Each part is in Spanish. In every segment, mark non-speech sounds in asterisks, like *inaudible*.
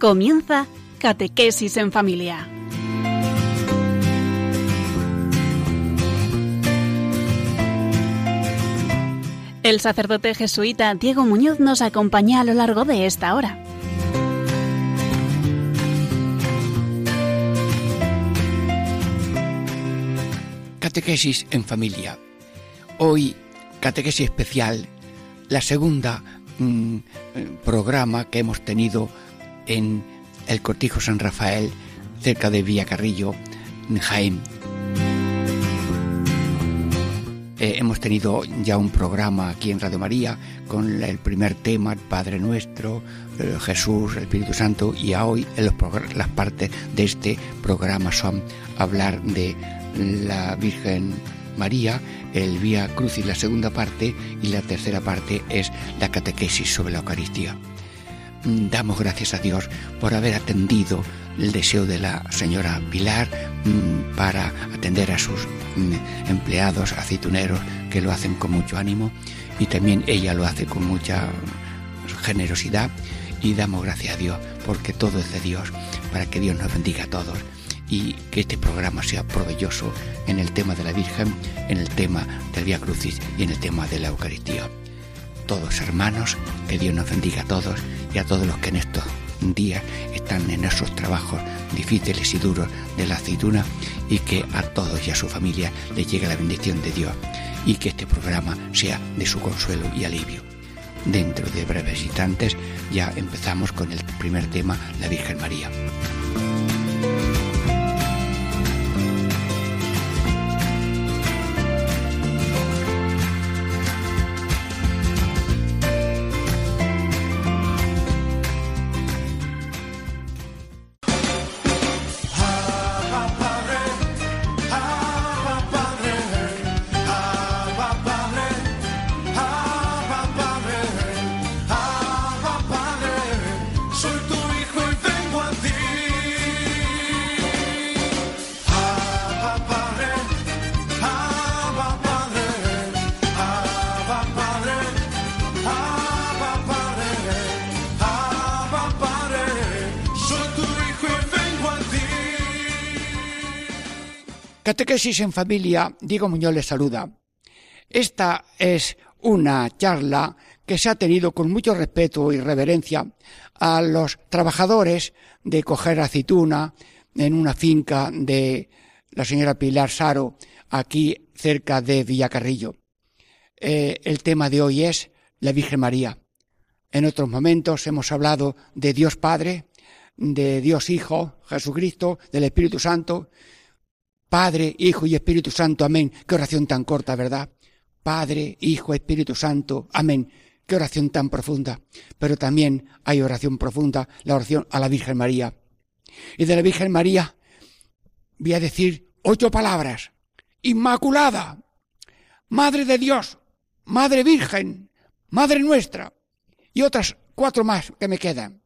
Comienza Catequesis en Familia. El sacerdote jesuita Diego Muñoz nos acompaña a lo largo de esta hora. Catequesis en familia. Hoy, catequesis especial, la segunda mm, eh, programa que hemos tenido en el Cortijo San Rafael, cerca de Villacarrillo, en Jaén. Eh, hemos tenido ya un programa aquí en Radio María con el primer tema, Padre Nuestro, eh, Jesús, el Espíritu Santo, y hoy las partes de este programa son hablar de la Virgen María, el Vía Crucis, la segunda parte, y la tercera parte es la catequesis sobre la Eucaristía. Damos gracias a Dios por haber atendido el deseo de la señora Pilar mm, para atender a sus mm, empleados aceituneros que lo hacen con mucho ánimo y también ella lo hace con mucha generosidad y damos gracias a Dios porque todo es de Dios para que Dios nos bendiga a todos y que este programa sea provechoso en el tema de la Virgen, en el tema del Vía Crucis y en el tema de la Eucaristía. Todos hermanos, que Dios nos bendiga a todos y a todos los que en estos días están en esos trabajos difíciles y duros de la aceituna y que a todos y a su familia les llegue la bendición de Dios y que este programa sea de su consuelo y alivio. Dentro de breves instantes ya empezamos con el primer tema, la Virgen María. En familia, Diego Muñoz les saluda. Esta es una charla que se ha tenido con mucho respeto y reverencia a los trabajadores de coger aceituna en una finca de la señora Pilar Saro, aquí cerca de Villacarrillo. Eh, el tema de hoy es la Virgen María. En otros momentos hemos hablado de Dios Padre, de Dios Hijo, Jesucristo, del Espíritu Santo, Padre, Hijo y Espíritu Santo, amén. Qué oración tan corta, ¿verdad? Padre, Hijo, Espíritu Santo, amén. Qué oración tan profunda. Pero también hay oración profunda, la oración a la Virgen María. Y de la Virgen María voy a decir ocho palabras. Inmaculada, Madre de Dios, Madre Virgen, Madre nuestra. Y otras cuatro más que me quedan.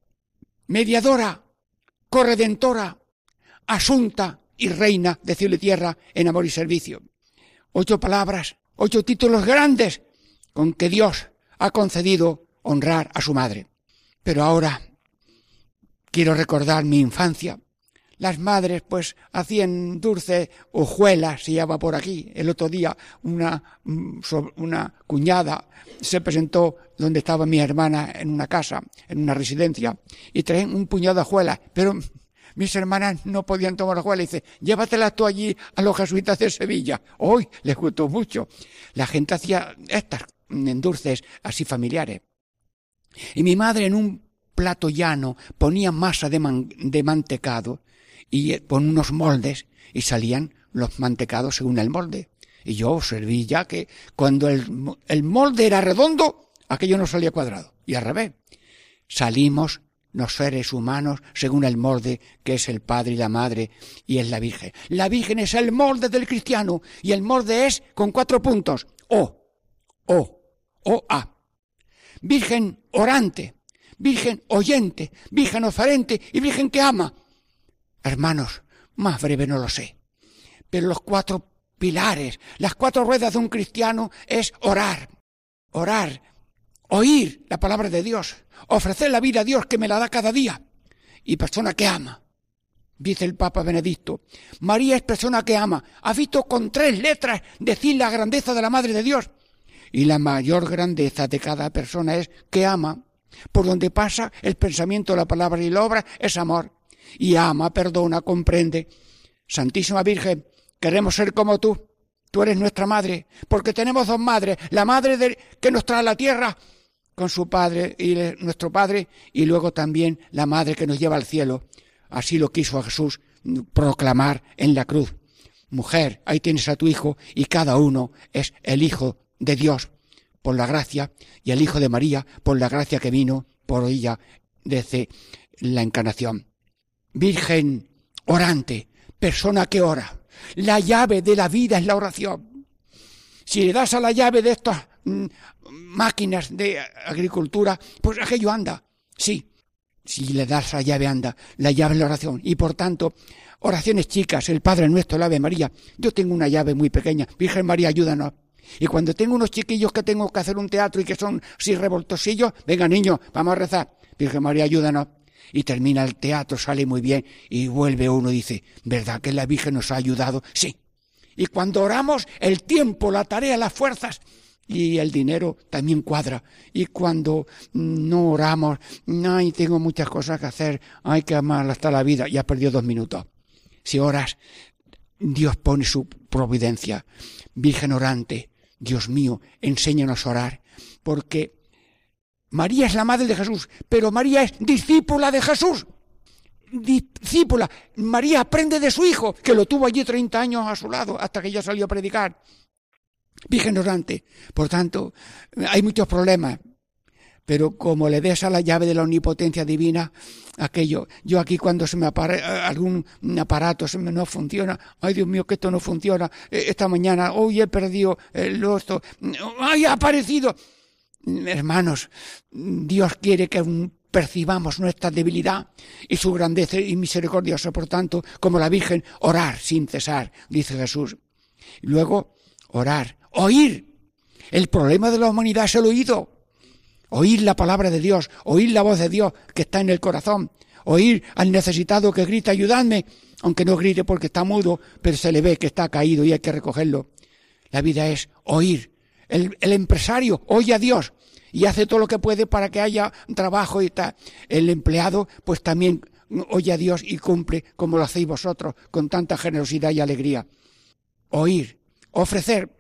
Mediadora, corredentora, asunta, y reina de cielo y tierra en amor y servicio. Ocho palabras, ocho títulos grandes con que Dios ha concedido honrar a su madre. Pero ahora quiero recordar mi infancia. Las madres pues hacían dulce hojuelas, se llama por aquí. El otro día una, mm, una cuñada se presentó donde estaba mi hermana en una casa, en una residencia, y traen un puñado de hojuelas, pero mis hermanas no podían tomar agua. Le dice, llévatelas tú allí a los jesuitas de Sevilla. Hoy les gustó mucho. La gente hacía estas dulces así familiares. Y mi madre en un plato llano ponía masa de, mantecado y con unos moldes y salían los mantecados según el molde. Y yo serví ya que cuando el, el molde era redondo, aquello no salía cuadrado. Y al revés. Salimos los seres humanos según el molde que es el Padre y la Madre y es la Virgen. La Virgen es el molde del cristiano y el molde es con cuatro puntos. O, O, O, A. Virgen orante, Virgen oyente, Virgen oferente y Virgen que ama. Hermanos, más breve no lo sé. Pero los cuatro pilares, las cuatro ruedas de un cristiano es orar, orar, oír la palabra de Dios, ofrecer la vida a Dios que me la da cada día y persona que ama. Dice el Papa Benedicto, María es persona que ama. Ha visto con tres letras decir la grandeza de la Madre de Dios. Y la mayor grandeza de cada persona es que ama. Por donde pasa el pensamiento, la palabra y la obra es amor. Y ama, perdona, comprende. Santísima Virgen, queremos ser como tú. Tú eres nuestra madre, porque tenemos dos madres, la madre de, que nos trae a la tierra con su padre y nuestro padre, y luego también la madre que nos lleva al cielo. Así lo quiso Jesús proclamar en la cruz. Mujer, ahí tienes a tu hijo, y cada uno es el hijo de Dios por la gracia, y el hijo de María por la gracia que vino por ella desde la encarnación. Virgen orante, persona que ora. La llave de la vida es la oración. Si le das a la llave de estas mm, máquinas de agricultura, pues aquello anda. Sí, si le das la llave anda. La llave es la oración. Y por tanto, oraciones chicas, el Padre Nuestro, la Ave María. Yo tengo una llave muy pequeña. Virgen María, ayúdanos. Y cuando tengo unos chiquillos que tengo que hacer un teatro y que son así revoltosillos, venga niño, vamos a rezar. Virgen María, ayúdanos y termina el teatro, sale muy bien y vuelve uno y dice, ¿verdad que la Virgen nos ha ayudado? Sí. Y cuando oramos, el tiempo, la tarea, las fuerzas y el dinero también cuadra. Y cuando no oramos, ay, tengo muchas cosas que hacer, hay que amar hasta la vida, ya perdió dos minutos. Si oras, Dios pone su providencia. Virgen orante, Dios mío, enséñanos a orar, porque María es la madre de Jesús, pero María es discípula de Jesús. Discípula. María aprende de su hijo, que lo tuvo allí 30 años a su lado, hasta que ella salió a predicar. Virgen orante. Por tanto, hay muchos problemas. Pero como le des a la llave de la omnipotencia divina, aquello, yo aquí cuando se me apara, algún aparato se me no funciona, ay Dios mío que esto no funciona, e, esta mañana, hoy he perdido el otro, ay ha aparecido, Hermanos, Dios quiere que percibamos nuestra debilidad y su grandeza y misericordiosa, por tanto, como la Virgen, orar sin cesar, dice Jesús. Luego, orar, oír. El problema de la humanidad es el oído. Oír la palabra de Dios, oír la voz de Dios que está en el corazón, oír al necesitado que grita, ayudadme, aunque no grite porque está mudo, pero se le ve que está caído y hay que recogerlo. La vida es oír, el, empresario oye a Dios y hace todo lo que puede para que haya trabajo y tal. El empleado, pues también oye a Dios y cumple como lo hacéis vosotros, con tanta generosidad y alegría. Oír, ofrecer.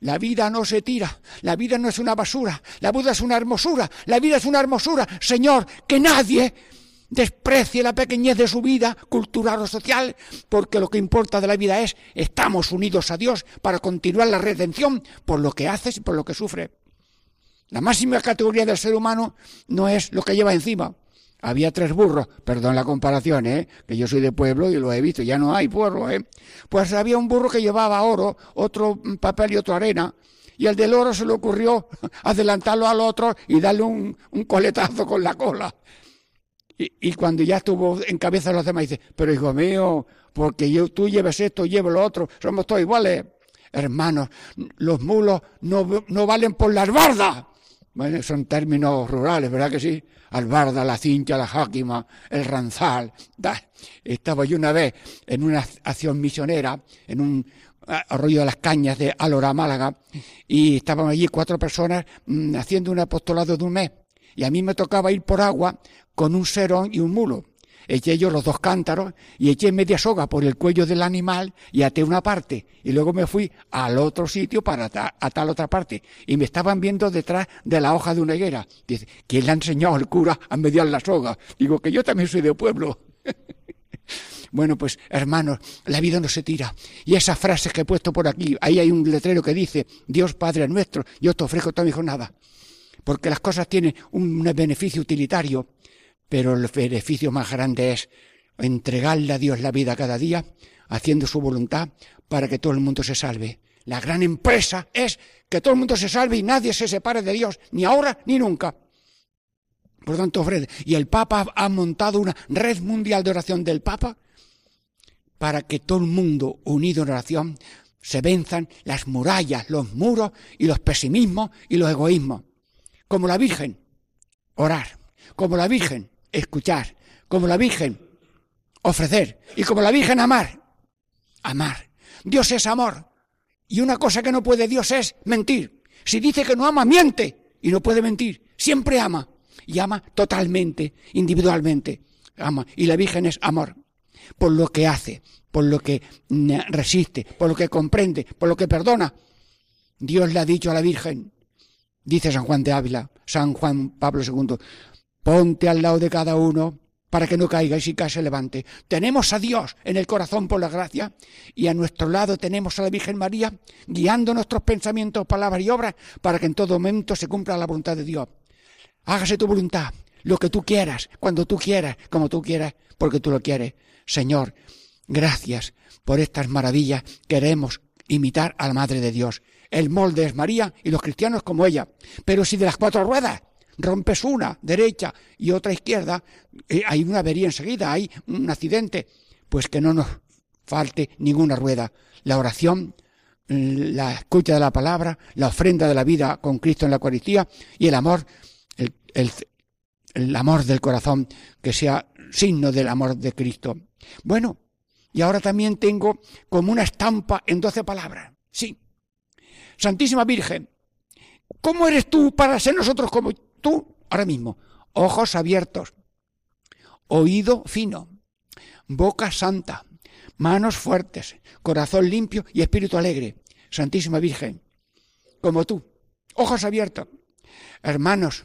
La vida no se tira, la vida no es una basura, la vida es una hermosura, la vida es una hermosura. Señor, que nadie desprecie la pequeñez de su vida cultural o social, porque lo que importa de la vida es estamos unidos a Dios para continuar la redención por lo que haces y por lo que sufre. La máxima categoría del ser humano no es lo que lleva encima. Había tres burros, perdón la comparación, ¿eh? que yo soy de pueblo y lo he visto, ya no hay pueblo, ¿eh? pues había un burro que llevaba oro, otro papel y otro arena, y el del oro se le ocurrió *laughs* adelantarlo al otro y darle un, coletazo con la cola. Y, cuando ya estuvo en cabeza los demás, dice, pero hijo mío, porque yo, tú lleves esto, llevo lo otro, somos todos iguales. Hermanos, los mulos no, no valen por la albarda. Bueno, son términos rurales, ¿verdad que sí? Albarda, la cincha, la jáquima, el ranzal. Estaba yo una vez en una acción misionera, en un arroyo de las cañas de Alora, Málaga, y estaban allí cuatro personas mm, haciendo un apostolado de un mes. Y a mí me tocaba ir por agua con un serón y un mulo. Eché yo los dos cántaros y eché media soga por el cuello del animal y até una parte. Y luego me fui al otro sitio para atar, la otra parte. Y me estaban viendo detrás de la hoja de una higuera. Dice, ¿quién le ha enseñado al cura a mediar la soga? Digo que yo también soy de pueblo. *laughs* Bueno, pues hermanos, la vida no se tira. Y esas frases que he puesto por aquí, ahí hay un letrero que dice, Dios Padre nuestro, yo te ofrezco toda mi jornada. Porque las cosas tienen un beneficio utilitario pero el beneficio más grande es entregarle a Dios la vida cada día, haciendo su voluntad para que todo el mundo se salve. La gran empresa es que todo el mundo se salve y nadie se separe de Dios, ni ahora ni nunca. Por tanto, Fred, y el Papa ha montado una red mundial de oración del Papa para que todo el mundo unido en oración se venzan las murallas, los muros y los pesimismos y los egoísmos. Como la Virgen, orar. Como la Virgen, escuchar, como la Virgen, ofrecer. Y como la Virgen, amar. Amar. Dios es amor. Y una cosa que no puede Dios es mentir. Si dice que no ama, miente. Y no puede mentir. Siempre ama. Y ama totalmente, individualmente. Ama. Y la Virgen es amor. Por lo que hace, por lo que resiste, por lo que comprende, por lo que perdona. Dios le ha dicho a la Virgen, dice San Juan de Ávila, San Juan Pablo II, ponte al lado de cada uno para que no caiga y si cae se levante. Tenemos a Dios en el corazón por la gracia y a nuestro lado tenemos a la Virgen María guiando nuestros pensamientos, palabras y obras para que en todo momento se cumpla la voluntad de Dios. Hágase tu voluntad, lo que tú quieras, cuando tú quieras, como tú quieras, porque tú lo quieres. Señor, gracias por estas maravillas. Queremos imitar a la Madre de Dios. El molde es María y los cristianos como ella. Pero si de las cuatro ruedas rompes una derecha y otra izquierda, eh, hay una avería enseguida, hay un accidente, pues que no nos falte ninguna rueda. La oración, la escucha de la palabra, la ofrenda de la vida con Cristo en la Eucaristía y el amor, el, el amor del corazón que sea signo del amor de Cristo. Bueno, y ahora también tengo como una estampa en doce palabras. Sí. Santísima Virgen, ¿cómo eres tú para ser nosotros como tú ahora mismo? Ojos abiertos, oído fino, boca santa, manos fuertes, corazón limpio y espíritu alegre. Santísima Virgen, como tú, ojos abiertos. Hermanos,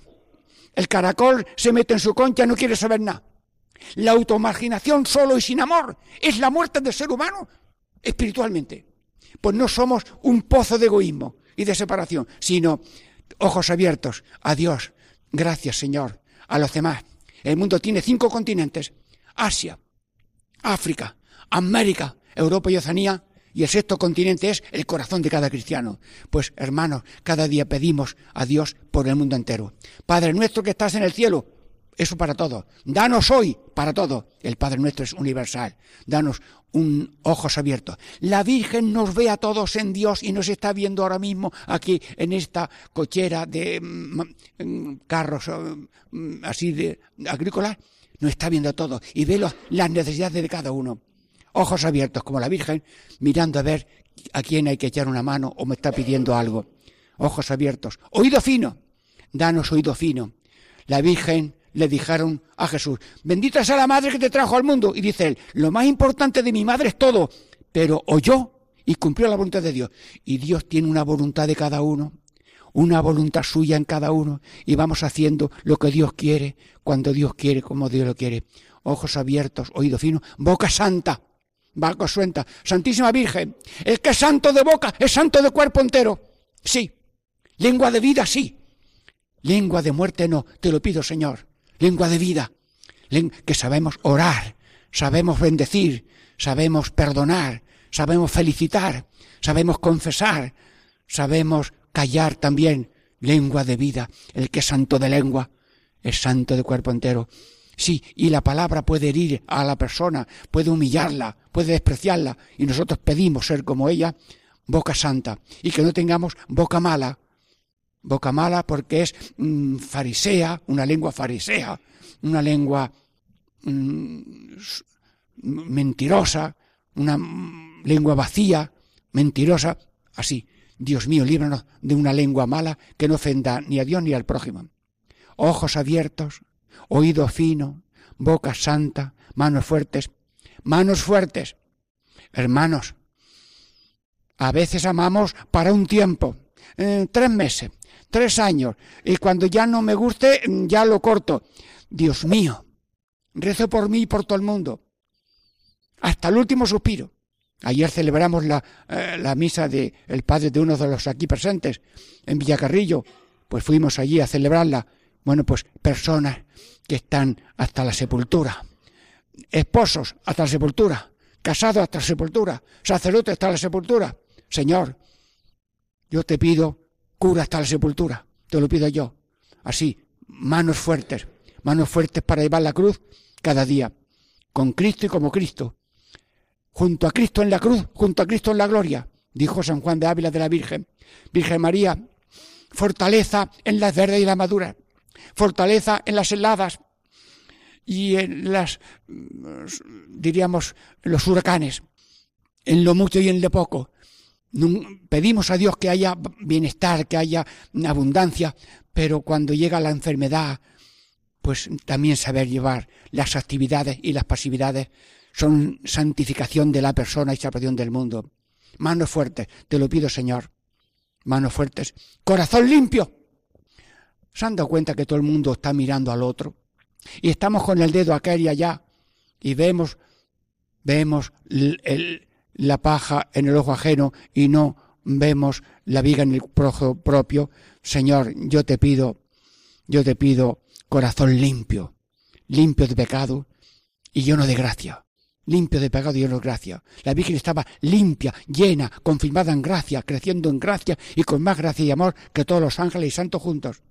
el caracol se mete en su concha, no quiere saber nada. La automarginación solo y sin amor es la muerte del ser humano espiritualmente. Pues no somos un pozo de egoísmo y de separación, sino ojos abiertos a Dios. Gracias, Señor, a los demás. El mundo tiene cinco continentes. Asia, África, América, Europa y Oceanía, y el sexto continente es el corazón de cada cristiano. Pues, hermanos, cada día pedimos a Dios por el mundo entero. Padre nuestro que estás en el cielo, eso para todo. Danos hoy para todo. El Padre nuestro es universal. Danos un ojos abiertos. La Virgen nos ve a todos en Dios y nos está viendo ahora mismo aquí en esta cochera de mm, mm, carros mm, así de agrícolas. Nos está viendo a todos y ve las necesidades de cada uno. Ojos abiertos como la Virgen, mirando a ver a quién hay que echar una mano o me está pidiendo algo. Ojos abiertos. Oído fino. Danos oído fino. La Virgen le dijeron a Jesús, bendita sea la madre que te trajo al mundo. Y dice él, lo más importante de mi madre es todo, pero oyó y cumplió la voluntad de Dios. Y Dios tiene una voluntad de cada uno, una voluntad suya en cada uno, y vamos haciendo lo que Dios quiere, cuando Dios quiere, como Dios lo quiere. Ojos abiertos, oído fino, boca santa, boca suelta, Santísima Virgen, el que es santo de boca es santo de cuerpo entero. Sí. Lengua de vida, sí. Lengua de muerte no, te lo pido, Señor lengua de vida, que sabemos orar, sabemos bendecir, sabemos perdonar, sabemos felicitar, sabemos confesar, sabemos callar también, lengua de vida, el que es santo de lengua, es santo de cuerpo entero. Sí, y la palabra puede herir a la persona, puede humillarla, puede despreciarla, y nosotros pedimos ser como ella, boca santa, y que no tengamos boca mala, boca mala porque es mm, farisea, una lengua farisea, una lengua mm, mentirosa, una lengua vacía, mentirosa, así. Dios mío, líbranos de una lengua mala que no ofenda ni a Dios ni al prójimo. Ojos abiertos, oído fino, boca santa, manos fuertes, manos fuertes. Hermanos, a veces amamos para un tiempo, eh, tres meses, tres años, y cuando ya no me guste, ya lo corto. Dios mío, rezo por mí y por todo el mundo, hasta el último suspiro. Ayer celebramos la, eh, la misa del el padre de uno de los aquí presentes, en Villacarrillo, pues fuimos allí a celebrarla. Bueno, pues personas que están hasta la sepultura, esposos hasta la sepultura, casados hasta la sepultura, sacerdotes hasta la sepultura. Señor, yo te pido cura hasta la sepultura, te lo pido yo. Así, manos fuertes, manos fuertes para llevar la cruz cada día, con Cristo y como Cristo. Junto a Cristo en la cruz, junto a Cristo en la gloria, dijo San Juan de Ávila de la Virgen. Virgen María, fortaleza en las verdes y las maduras, fortaleza en las heladas y en las, diríamos, los huracanes, en lo mucho y en lo poco. Pedimos a Dios que haya bienestar, que haya abundancia, pero cuando llega la enfermedad, pues también saber llevar las actividades y las pasividades son santificación de la persona y salvación del mundo. Manos fuertes, te lo pido Señor. Manos fuertes. Corazón limpio. ¿Se han dado cuenta que todo el mundo está mirando al otro? Y estamos con el dedo acá y allá y vemos, vemos la paja en el ojo ajeno y no vemos la viga en el propio. Señor, yo te pido, yo te pido corazón limpio, limpio de pecado y lleno de gracia. Limpio de pecado y lleno de gracia. La Virgen estaba limpia, llena, confirmada en gracia, creciendo en gracia y con más gracia y amor que todos los ángeles y santos juntos.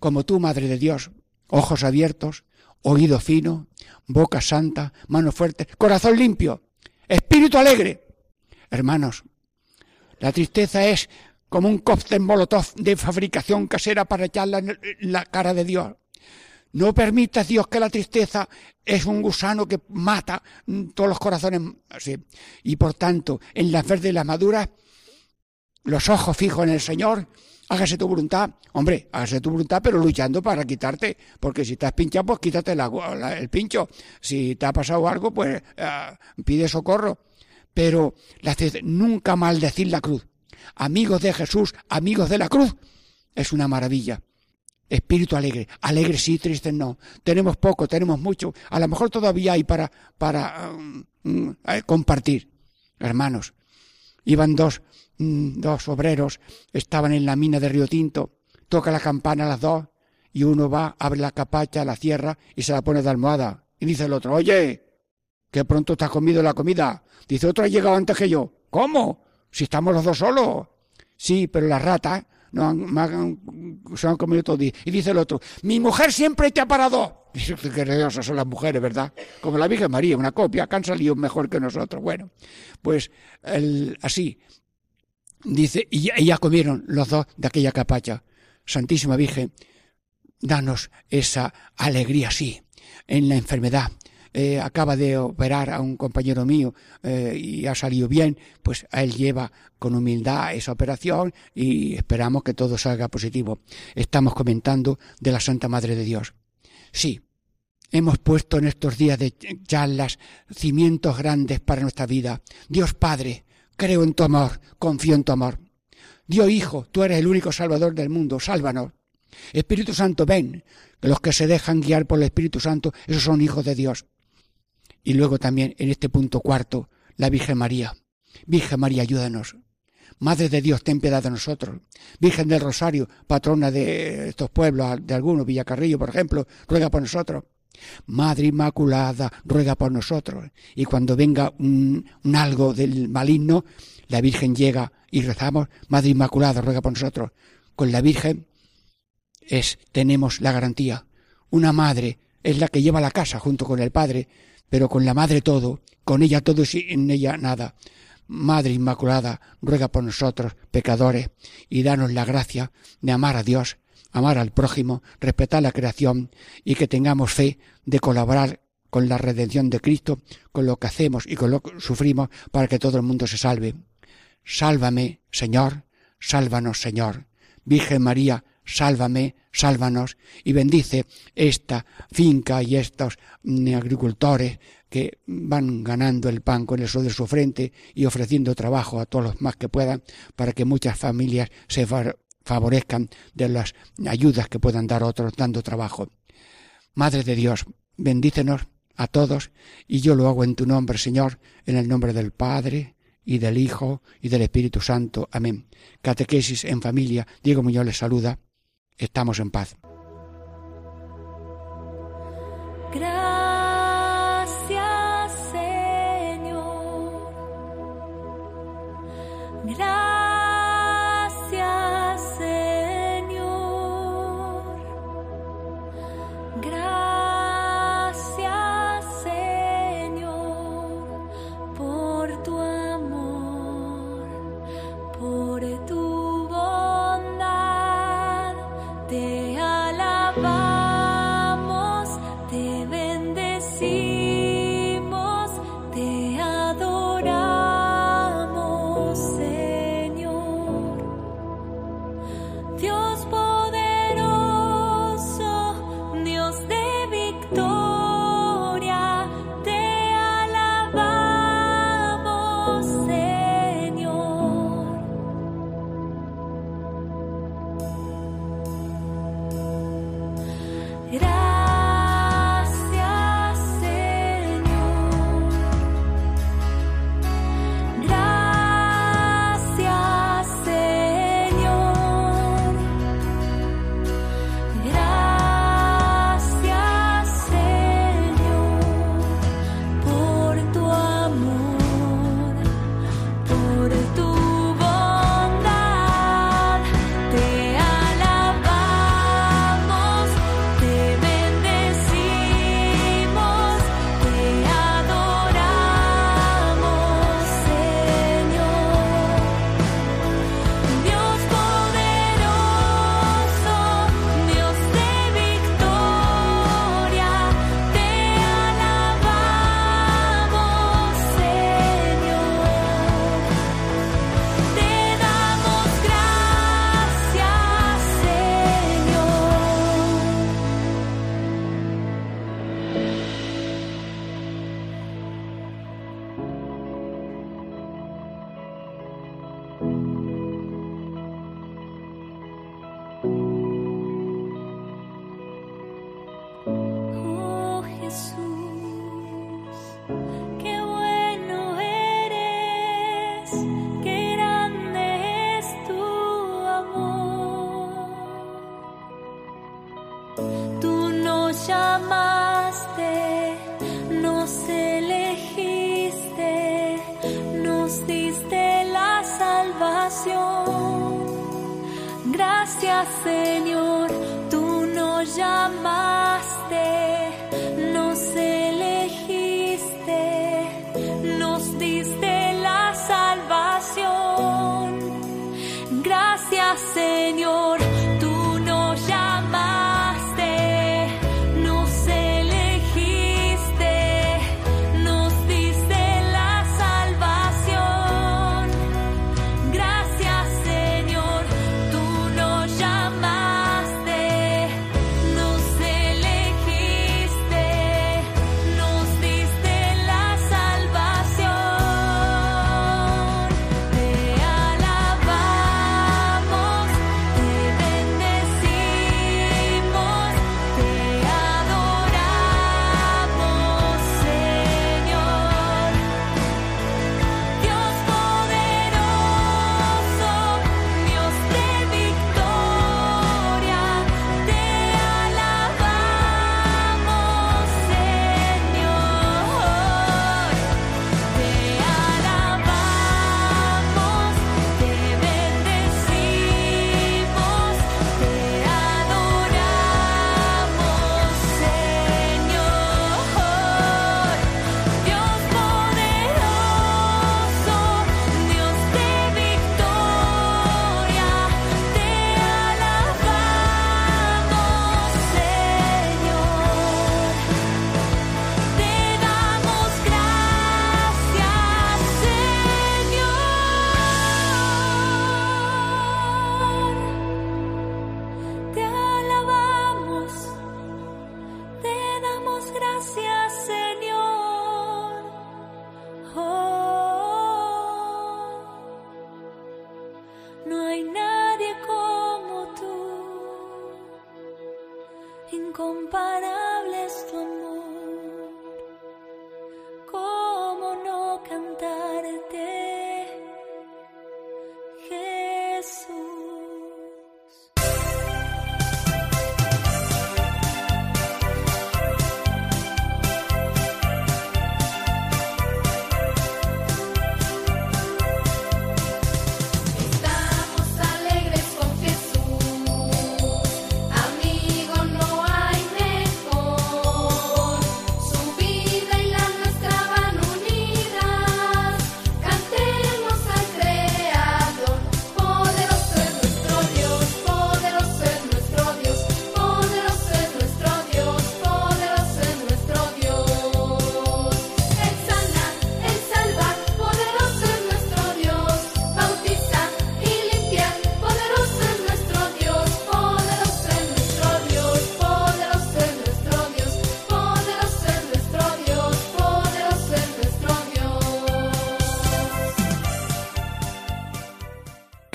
Como tú, Madre de Dios, ojos abiertos, oído fino, boca santa, mano fuerte, corazón limpio, espíritu alegre. Hermanos, la tristeza es como un cóctel molotov de fabricación casera para echarla en la cara de Dios. No permitas, Dios, que la tristeza es un gusano que mata todos los corazones. Y por tanto, en las verdes y las maduras, los ojos fijos en el Señor, hágase tu voluntad. Hombre, hágase tu voluntad, pero luchando para quitarte. Porque si estás pinchado, pues quítate el pincho. Si te ha pasado algo, pues ah, pide socorro. Pero la, nunca maldecir la cruz. Amigos de Jesús, amigos de la cruz, es una maravilla. Espíritu alegre. Alegre sí, triste no. Tenemos poco, tenemos mucho. A lo mejor todavía hay para, para um, eh, compartir. Hermanos, iban dos, mm, dos obreros, estaban en la mina de Río Tinto. Toca la campana a las dos y uno va, abre la capacha, la cierra y se la pone de almohada. Y dice el otro, oye, que pronto has comido la comida. Dice, otro ha llegado antes que yo. ¿Cómo? Si estamos los dos solos. Sí, pero la rata no se han comido todo Y dice el otro, mi mujer siempre te ha parado. *laughs* Que son las mujeres, ¿verdad? Como la Virgen María, una copia, que han salido mejor que nosotros. Bueno, pues así. Dice, y ya, comieron los dos de aquella capacha. Santísima Virgen, danos esa alegría, sí, en la enfermedad, eh, acaba de operar a un compañero mío eh, y ha salido bien, pues a él lleva con humildad esa operación y esperamos que todo salga positivo. Estamos comentando de la Santa Madre de Dios. Sí, hemos puesto en estos días de charlas cimientos grandes para nuestra vida. Dios Padre, creo en tu amor, confío en tu amor. Dios Hijo, tú eres el único Salvador del mundo, sálvanos. Espíritu Santo, ven, que los que se dejan guiar por el Espíritu Santo, esos son hijos de Dios. Y luego también en este punto cuarto, la Virgen María. Virgen María, ayúdanos. Madre de Dios, ten piedad de nosotros. Virgen del Rosario, patrona de estos pueblos, de algunos, Villacarrillo, por ejemplo, ruega por nosotros. Madre Inmaculada, ruega por nosotros. Y cuando venga un, algo del maligno, la Virgen llega y rezamos, Madre Inmaculada, ruega por nosotros. Con la Virgen es, tenemos la garantía. Una madre es la que lleva la casa junto con el Padre, pero con la Madre todo, con ella todo y sin ella nada. Madre Inmaculada, ruega por nosotros, pecadores, y danos la gracia de amar a Dios, amar al prójimo, respetar la creación y que tengamos fe de colaborar con la redención de Cristo, con lo que hacemos y con lo que sufrimos para que todo el mundo se salve. Sálvame, Señor, sálvanos, Señor. Virgen María, sálvame, sálvanos y bendice esta finca y estos mm, agricultores que van ganando el pan con el sol de su frente y ofreciendo trabajo a todos los más que puedan para que muchas familias se favorezcan de las ayudas que puedan dar otros dando trabajo. Madre de Dios, bendícenos a todos y yo lo hago en tu nombre, Señor, en el nombre del Padre, y del Hijo y del Espíritu Santo. Amén. Catequesis en familia. Diego Muñoz les saluda estamos en paz.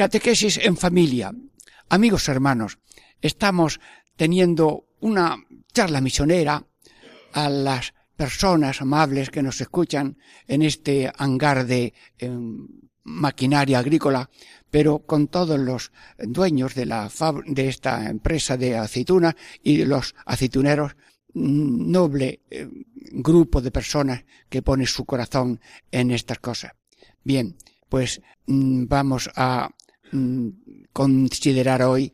Catequesis en familia. Amigos hermanos, estamos teniendo una charla misionera a las personas amables que nos escuchan en este hangar de em, maquinaria agrícola, pero con todos los dueños de la de esta empresa de aceituna y los aceituneros noble em, grupo de personas que pone su corazón en estas cosas. Bien, pues mm, vamos a considerar hoy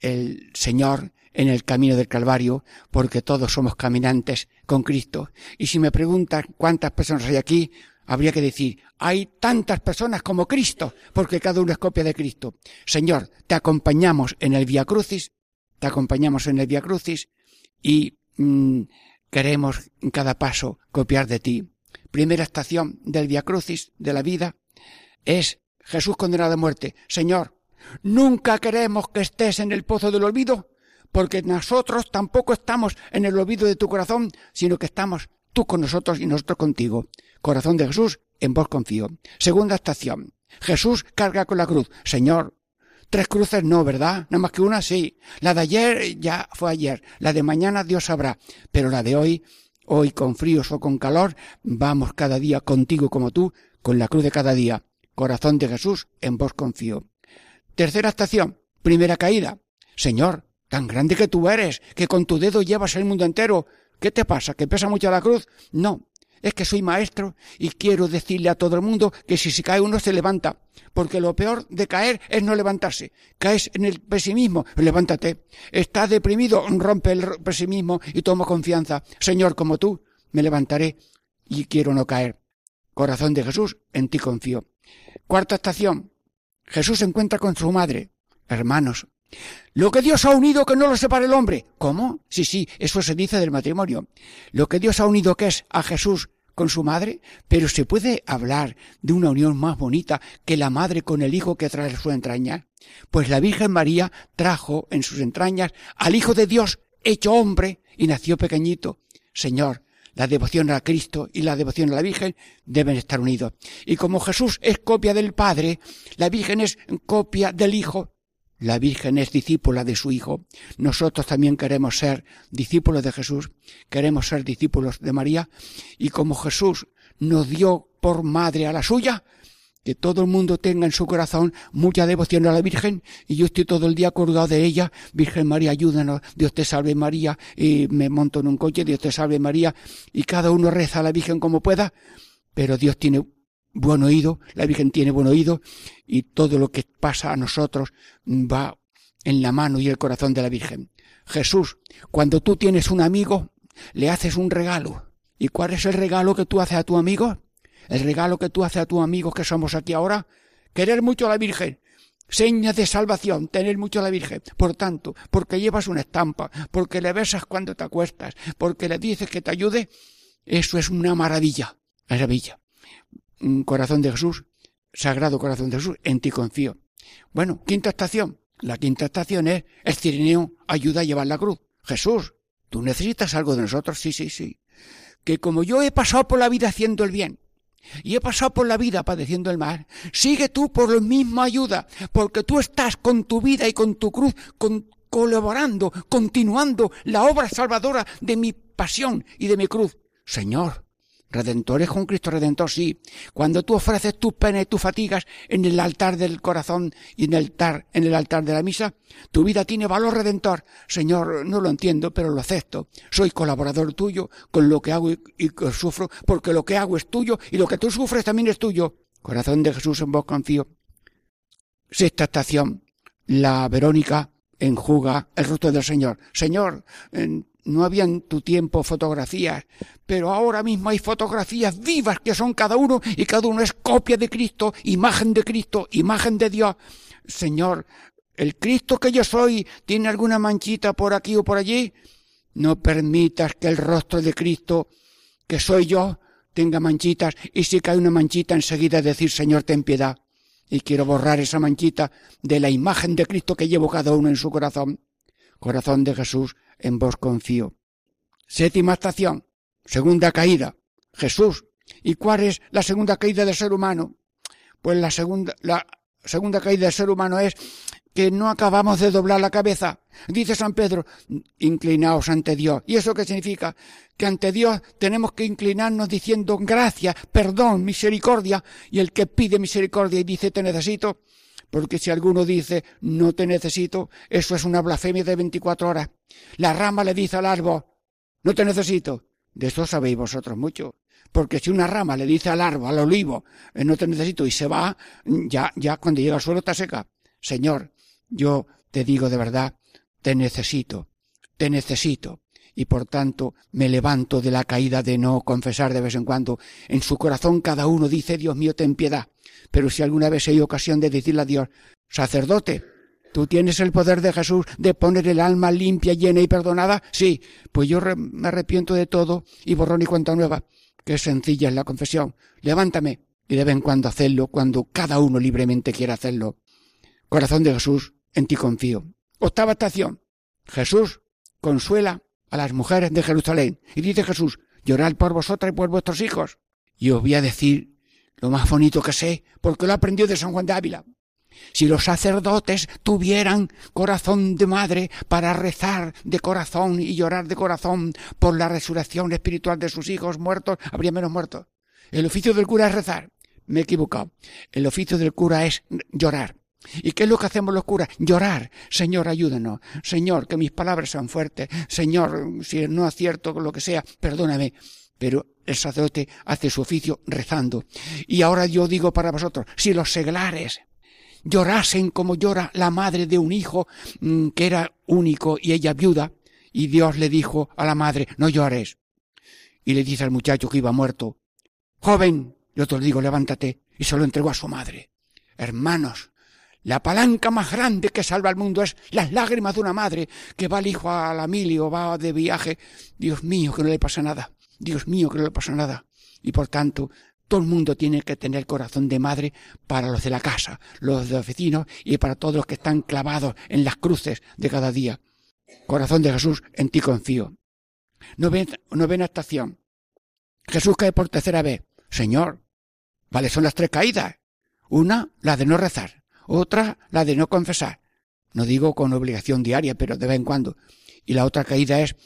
el Señor en el camino del Calvario, porque todos somos caminantes con Cristo. Y si me preguntan cuántas personas hay aquí, habría que decir, hay tantas personas como Cristo, porque cada uno es copia de Cristo. Señor, te acompañamos en el Via Crucis, te acompañamos en el Via Crucis y mm, queremos en cada paso copiar de ti. Primera estación del Via Crucis de la vida es Jesús condenado a muerte. Señor, nunca queremos que estés en el pozo del olvido, porque nosotros tampoco estamos en el olvido de tu corazón, sino que estamos tú con nosotros y nosotros contigo. Corazón de Jesús, en vos confío. Segunda estación. Jesús carga con la cruz. Señor, tres cruces no, ¿verdad? Nada más que una, sí. La de ayer ya fue ayer. La de mañana Dios sabrá. Pero la de hoy, hoy con fríos o con calor, vamos cada día contigo como tú, con la cruz de cada día. Corazón de Jesús, en vos confío. Tercera estación, primera caída. Señor, tan grande que tú eres, que con tu dedo llevas el mundo entero. ¿Qué te pasa? ¿Que pesa mucho la cruz? No, es que soy maestro y quiero decirle a todo el mundo que si se cae uno se levanta, porque lo peor de caer es no levantarse. Caes en el pesimismo, levántate. Estás deprimido, rompe el pesimismo y toma confianza. Señor, como tú, me levantaré y quiero no caer. Corazón de Jesús, en ti confío. Cuarta estación. Jesús se encuentra con su madre. Hermanos, lo que Dios ha unido que no lo separe el hombre. ¿Cómo? Sí, sí, eso se dice del matrimonio. Lo que Dios ha unido que es a Jesús con su madre, pero se puede hablar de una unión más bonita que la madre con el hijo que trae su entraña. Pues la Virgen María trajo en sus entrañas al Hijo de Dios hecho hombre y nació pequeñito. Señor, la devoción a Cristo y la devoción a la Virgen deben estar unidos. Y como Jesús es copia del Padre, la Virgen es copia del Hijo, la Virgen es discípula de su Hijo. Nosotros también queremos ser discípulos de Jesús, queremos ser discípulos de María, y como Jesús nos dio por madre a la suya, que todo el mundo tenga en su corazón mucha devoción a la Virgen, y yo estoy todo el día colgado de ella, Virgen María, ayúdanos, Dios te salve María, y me monto en un coche, Dios te salve María, y cada uno reza a la Virgen como pueda, pero Dios tiene buen oído, la Virgen tiene buen oído y todo lo que pasa a nosotros va en la mano y el corazón de la Virgen. Jesús, cuando tú tienes un amigo, le haces un regalo. ¿Y cuál es el regalo que tú haces a tu amigo? El regalo que tú haces a tu amigo que somos aquí ahora, querer mucho a la Virgen. Seña de salvación, tener mucho a la Virgen. Por tanto, porque llevas una estampa, porque le besas cuando te acuestas, porque le dices que te ayude, eso es una maravilla, maravilla corazón de Jesús, sagrado corazón de Jesús, en ti confío. Bueno, quinta estación. La quinta estación es el cirineo ayuda a llevar la cruz. Jesús, tú necesitas algo de nosotros, sí, sí, sí. Que como yo he pasado por la vida haciendo el bien, y he pasado por la vida padeciendo el mal, sigue tú por la misma ayuda, porque tú estás con tu vida y con tu cruz, colaborando, continuando la obra salvadora de mi pasión y de mi cruz. Señor, Redentores con Cristo Redentor, sí. Cuando tú ofreces tus penas y tus fatigas en el altar del corazón y en el altar, en el altar de la misa, tu vida tiene valor redentor. Señor, no lo entiendo, pero lo acepto. Soy colaborador tuyo con lo que hago y, y sufro, porque lo que hago es tuyo y lo que tú sufres también es tuyo. Corazón de Jesús en vos confío. Sexta estación. La Verónica enjuga el rostro del Señor. Señor, no había en tu tiempo fotografías, pero ahora mismo hay fotografías vivas que son cada uno y cada uno es copia de Cristo, imagen de Cristo, imagen de Dios. Señor, el Cristo que yo soy tiene alguna manchita por aquí o por allí. No permitas que el rostro de Cristo, que soy yo, tenga manchitas y si cae una manchita enseguida decir Señor ten piedad. Y quiero borrar esa manchita de la imagen de Cristo que llevo cada uno en su corazón. Corazón de Jesús, en vos confío. Séptima estación, segunda caída, Jesús. ¿Y cuál es la segunda caída del ser humano? Pues la segunda, la segunda caída del ser humano es que no acabamos de doblar la cabeza. Dice San Pedro, inclinaos ante Dios. ¿Y eso qué significa? Que ante Dios tenemos que inclinarnos diciendo gracias, perdón, misericordia. Y el que pide misericordia y dice te necesito, porque si alguno dice no te necesito, eso es una blasfemia de 24 horas. La rama le dice al árbol, no te necesito. De esto sabéis vosotros mucho. Porque si una rama le dice al árbol, al olivo, no te necesito y se va, ya, ya cuando llega al suelo está seca. Señor, yo te digo de verdad, te necesito, te necesito. Y por tanto me levanto de la caída de no confesar de vez en cuando. En su corazón cada uno dice, Dios mío, ten piedad. Pero si alguna vez hay ocasión de decirle a Dios, sacerdote, ¿Tú tienes el poder de Jesús de poner el alma limpia, llena y perdonada? Sí, pues yo me arrepiento de todo y borrón y cuenta nueva. Qué sencilla es la confesión. Levántame y de vez en cuando hacerlo cuando cada uno libremente quiera hacerlo. Corazón de Jesús, en ti confío. Octava estación. Jesús consuela a las mujeres de Jerusalén. Y dice Jesús, llorad por vosotras y por vuestros hijos. Y os voy a decir lo más bonito que sé, porque lo aprendió de San Juan de Ávila. Si los sacerdotes tuvieran corazón de madre para rezar de corazón y llorar de corazón por la resurrección espiritual de sus hijos muertos, habría menos muertos. El oficio del cura es rezar. Me he equivocado. El oficio del cura es llorar. ¿Y qué es lo que hacemos los curas? Llorar. Señor, ayúdanos. Señor, que mis palabras sean fuertes. Señor, si no acierto con lo que sea, perdóname. Pero el sacerdote hace su oficio rezando. Y ahora yo digo para vosotros, si los seglares llorasen como llora la madre de un hijo mm, que era único y ella viuda, y Dios le dijo a la madre, no llores. Y le dice al muchacho que iba muerto, joven, yo te lo digo, levántate, y se lo entregó a su madre. Hermanos, la palanca más grande que salva al mundo es las lágrimas de una madre que va al hijo a la mili o va de viaje. Dios mío, que no le pasa nada. Dios mío, que no le pasa nada. Y por tanto, todo el mundo tiene que tener corazón de madre para los de la casa, los de los y para todos los que están clavados en las cruces de cada día. Corazón de Jesús, en ti confío. No ven, no ven estación. Jesús cae por tercera vez. Señor, vale, son las tres caídas. Una, la de no rezar. Otra, la de no confesar. No digo con obligación diaria, pero de vez en cuando. Y la otra caída es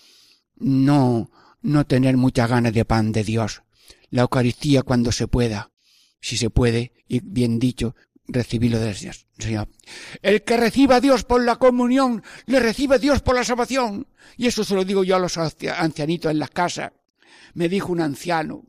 no, no tener mucha ganas de pan de Dios la Eucaristía cuando se pueda, si se puede, y bien dicho, recibirlo del Señor. El que reciba a Dios por la comunión, le recibe a Dios por la salvación. Y eso se lo digo yo a los ancianitos en las casas. Me dijo un anciano,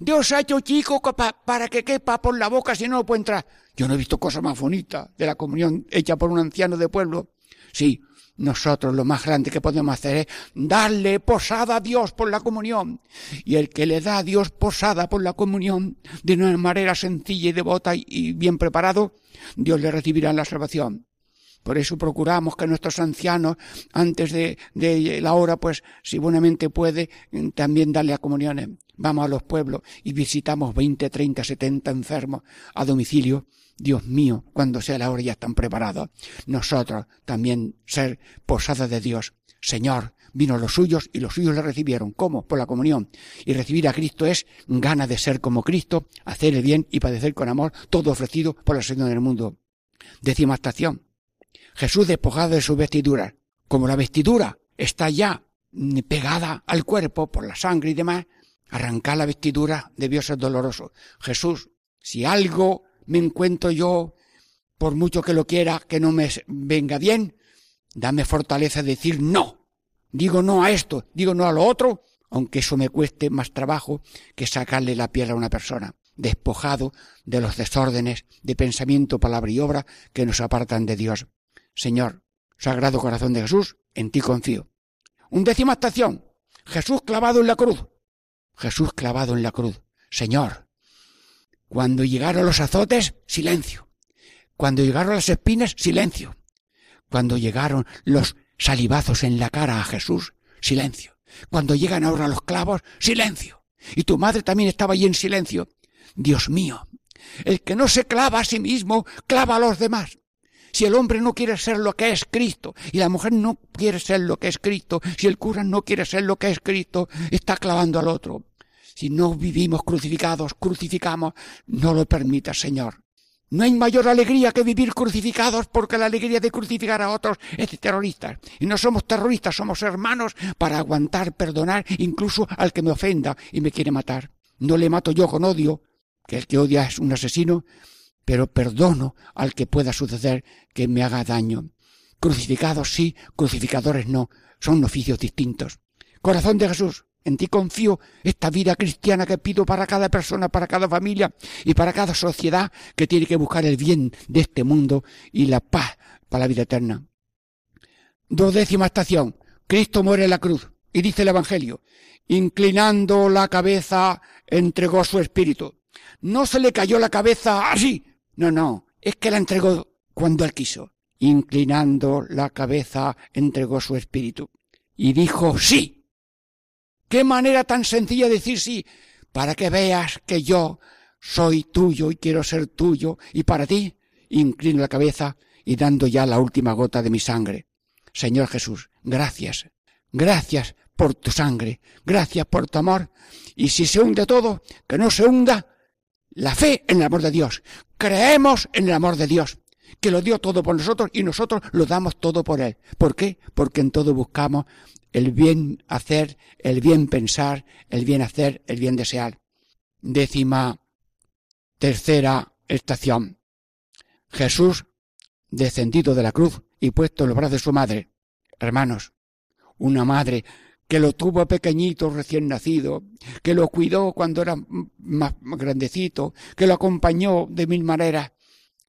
Dios ha hecho chico para que quepa por la boca si no, no puede entrar. Yo no he visto cosa más bonita de la comunión hecha por un anciano de pueblo. Sí, nosotros lo más grande que podemos hacer es darle posada a Dios por la comunión. Y el que le da a Dios posada por la comunión de una manera sencilla y devota y bien preparado, Dios le recibirá en la salvación. Por eso procuramos que nuestros ancianos, antes de, de, la hora, pues, si buenamente puede, también darle a comuniones. Vamos a los pueblos y visitamos veinte, treinta, setenta enfermos a domicilio Dios mío, cuando sea la hora ya están preparados. Nosotros también ser posada de Dios. Señor, vino los suyos y los suyos le recibieron. ¿Cómo? Por la comunión. Y recibir a Cristo es gana de ser como Cristo, hacer el bien y padecer con amor, todo ofrecido por la Señor del mundo. Décima estación. Jesús despojado de su vestidura. Como la vestidura está ya pegada al cuerpo por la sangre y demás, arrancar la vestidura debió ser doloroso. Jesús, si algo me encuentro yo, por mucho que lo quiera, que no me venga bien, dame fortaleza de decir no. Digo no a esto, digo no a lo otro, aunque eso me cueste más trabajo que sacarle la piel a una persona, despojado de los desórdenes de pensamiento, palabra y obra que nos apartan de Dios. Señor, Sagrado Corazón de Jesús, en ti confío. Un décima estación. Jesús clavado en la cruz. Jesús clavado en la cruz. Señor, cuando llegaron los azotes, silencio. Cuando llegaron las espinas, silencio. Cuando llegaron los salivazos en la cara a Jesús, silencio. Cuando llegan ahora los clavos, silencio. Y tu madre también estaba allí en silencio. Dios mío, el que no se clava a sí mismo, clava a los demás. Si el hombre no quiere ser lo que es Cristo y la mujer no quiere ser lo que es Cristo, si el cura no quiere ser lo que es Cristo, está clavando al otro. Si no vivimos crucificados, crucificamos, no lo permita, Señor. No hay mayor alegría que vivir crucificados porque la alegría de crucificar a otros es de terroristas. Y no somos terroristas, somos hermanos para aguantar, perdonar incluso al que me ofenda y me quiere matar. No le mato yo con odio, que el que odia es un asesino, pero perdono al que pueda suceder que me haga daño. Crucificados sí, crucificadores no, son oficios distintos. Corazón de Jesús, en ti confío esta vida cristiana que pido para cada persona, para cada familia y para cada sociedad que tiene que buscar el bien de este mundo y la paz para la vida eterna. Dodécima estación. Cristo muere en la cruz. Y dice el Evangelio, inclinando la cabeza, entregó su espíritu. No se le cayó la cabeza así. No, no. Es que la entregó cuando él quiso. Inclinando la cabeza, entregó su espíritu. Y dijo sí Qué manera tan sencilla de decir sí, para que veas que yo soy tuyo y quiero ser tuyo, y para ti inclino la cabeza y dando ya la última gota de mi sangre. Señor Jesús, gracias, gracias por tu sangre, gracias por tu amor, y si se hunde todo, que no se hunda la fe en el amor de Dios. Creemos en el amor de Dios. que lo dio todo por nosotros y nosotros lo damos todo por Él. ¿Por qué? Porque en todo buscamos el bien hacer, el bien pensar, el bien hacer, el bien desear. Décima tercera estación. Jesús descendido de la cruz y puesto en los brazos de su madre. Hermanos, una madre que lo tuvo pequeñito, recién nacido, que lo cuidó cuando era más grandecito, que lo acompañó de mil maneras,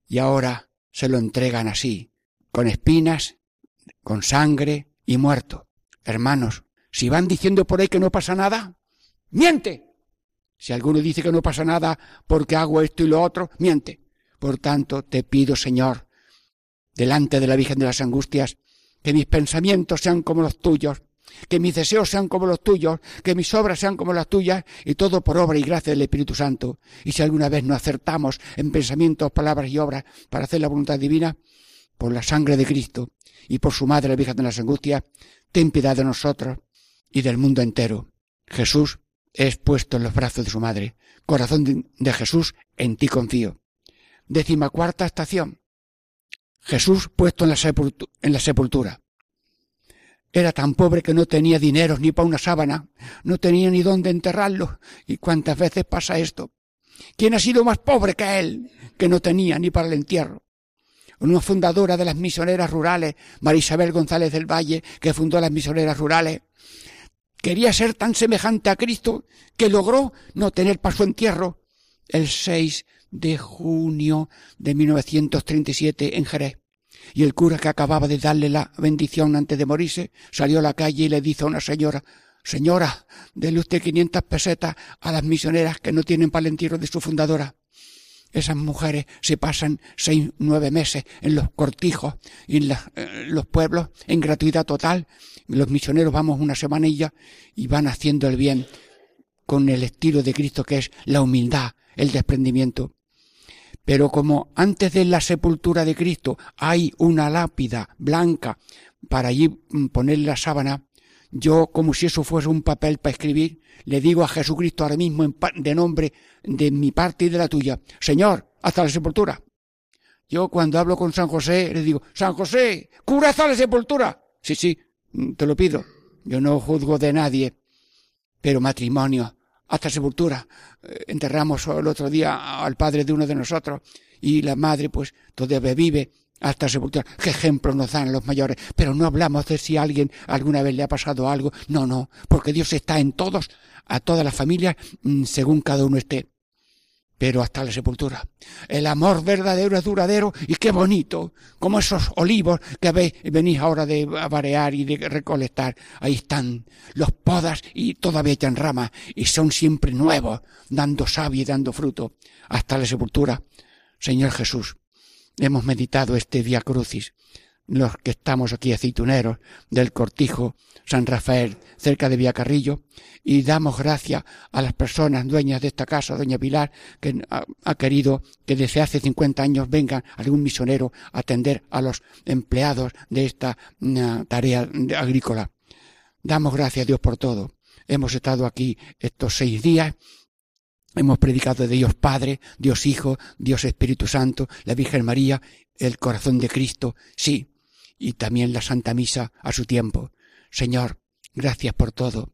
y ahora se lo entregan así, con espinas, con sangre y muerto. Hermanos, si van diciendo por ahí que no pasa nada, miente. Si alguno dice que no pasa nada porque hago esto y lo otro, miente. Por tanto, te pido, Señor, delante de la Virgen de las Angustias, que mis pensamientos sean como los tuyos, que mis deseos sean como los tuyos, que mis obras sean como las tuyas, y todo por obra y gracia del Espíritu Santo. Y si alguna vez no acertamos en pensamientos, palabras y obras para hacer la voluntad divina, por la sangre de Cristo y por su Madre la Virgen de las Angustias, ten piedad de nosotros y del mundo entero. Jesús es puesto en los brazos de su Madre. Corazón de Jesús, en ti confío. Décima cuarta estación. Jesús puesto en la, en la sepultura. Era tan pobre que no tenía dinero ni para una sábana, no tenía ni dónde enterrarlo. ¿Y cuántas veces pasa esto? ¿Quién ha sido más pobre que él, que no tenía ni para el entierro? Una fundadora de las misioneras rurales, Marisabel González del Valle, que fundó las misioneras rurales, quería ser tan semejante a Cristo que logró no tener para su entierro el 6 de junio de 1937 en Jerez. Y el cura que acababa de darle la bendición antes de morirse salió a la calle y le dice a una señora Señora, déle usted quinientas pesetas a las misioneras que no tienen entierro de su fundadora. Esas mujeres se pasan seis, nueve meses en los cortijos y en eh, los pueblos en gratuidad total. Los misioneros vamos una semanilla y van haciendo el bien con el estilo de Cristo que es la humildad, el desprendimiento. Pero como antes de la sepultura de Cristo hay una lápida blanca para allí mm, poner la sábana, yo, como si eso fuese un papel para escribir, le digo a Jesucristo ahora mismo de nombre de mi parte y de la tuya, Señor, hasta la sepultura. Yo cuando hablo con San José le digo, San José, cura hasta la sepultura. Sí, sí, mm, te lo pido. Yo no juzgo de nadie, pero matrimonio, hasta sepultura. Eh, enterramos el otro día al padre de uno de nosotros y la madre pues todavía vive hasta sepultura. ¿Qué ejemplo nos dan los mayores? Pero no hablamos de si alguien alguna vez le ha pasado algo. No, no, porque Dios está en todos, a todas las familias, mm, según cada uno esté pero hasta la sepultura. El amor verdadero es duradero y qué bonito, como esos olivos que veis, venís ahora de varear y de recolectar. Ahí están los podas y todavía echan ramas y son siempre nuevos, dando savia y dando fruto hasta la sepultura. Señor Jesús, hemos meditado este Via Crucis los que estamos aquí aceituneros del Cortijo San Rafael, cerca de Villacarrillo, y damos gracias a las personas dueñas de esta casa, doña Pilar, que ha, querido que desde hace 50 años venga algún misionero a atender a los empleados de esta mm, tarea agrícola. Damos gracias a Dios por todo. Hemos estado aquí estos seis días Hemos predicado de Dios Padre, Dios Hijo, Dios Espíritu Santo, la Virgen María, el corazón de Cristo, sí, y también la Santa Misa a su tiempo. Señor, gracias por todo.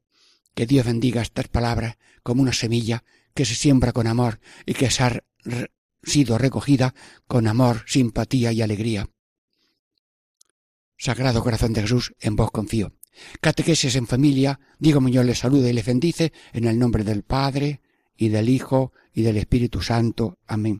Que Dios bendiga estas palabras como una semilla que se siembra con amor y que se ha sido recogida con amor, simpatía y alegría. Sagrado Corazón de Jesús, en vos confío. Catequesis en familia, Diego Muñoz les saluda y les bendice en el nombre del Padre, y del Hijo, y del Espíritu Santo. Amén.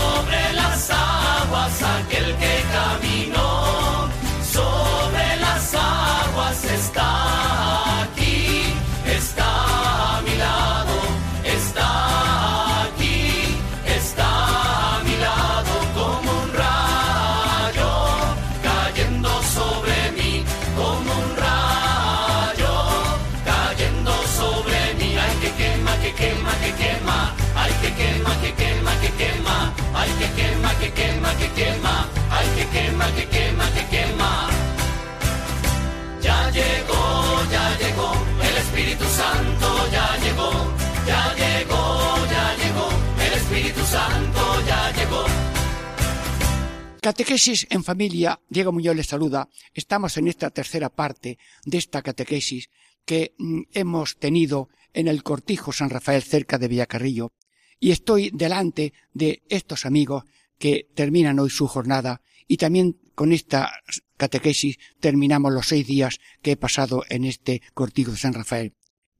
que quema, que quema. Ya llegó, ya llegó, el Espíritu Santo ya llegó, ya llegó, ya llegó, el Espíritu Santo ya llegó. Catequesis en familia, Diego Muñoz les saluda. Estamos en esta tercera parte de esta catequesis que mm, hemos tenido en el Cortijo San Rafael cerca de Villacarrillo y estoy delante de estos amigos que terminan hoy su jornada y también con esta catequesis terminamos los seis días que he pasado en este Cortijo de San Rafael.